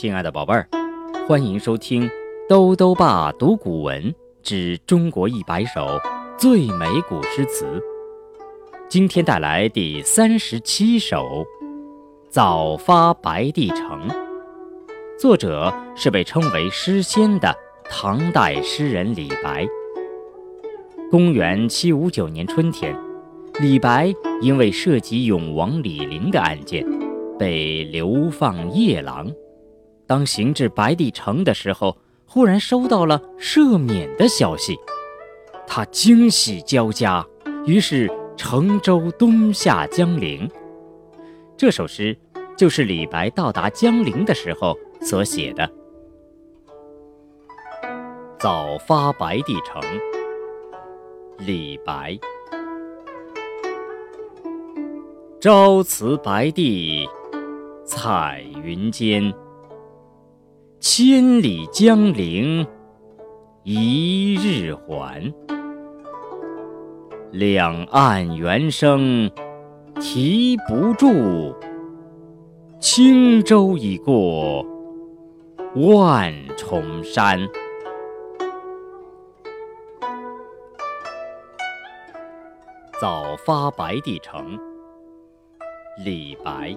亲爱的宝贝儿，欢迎收听兜兜爸读古文之中国一百首最美古诗词。今天带来第三十七首《早发白帝城》，作者是被称为诗仙的唐代诗人李白。公元七五九年春天，李白因为涉及永王李璘的案件，被流放夜郎。当行至白帝城的时候，忽然收到了赦免的消息，他惊喜交加，于是乘舟东下江陵。这首诗就是李白到达江陵的时候所写的。早发白帝城，李白。朝辞白帝彩云间。千里江陵一日还，两岸猿声啼不住，轻舟已过万重山。早发白帝城，李白。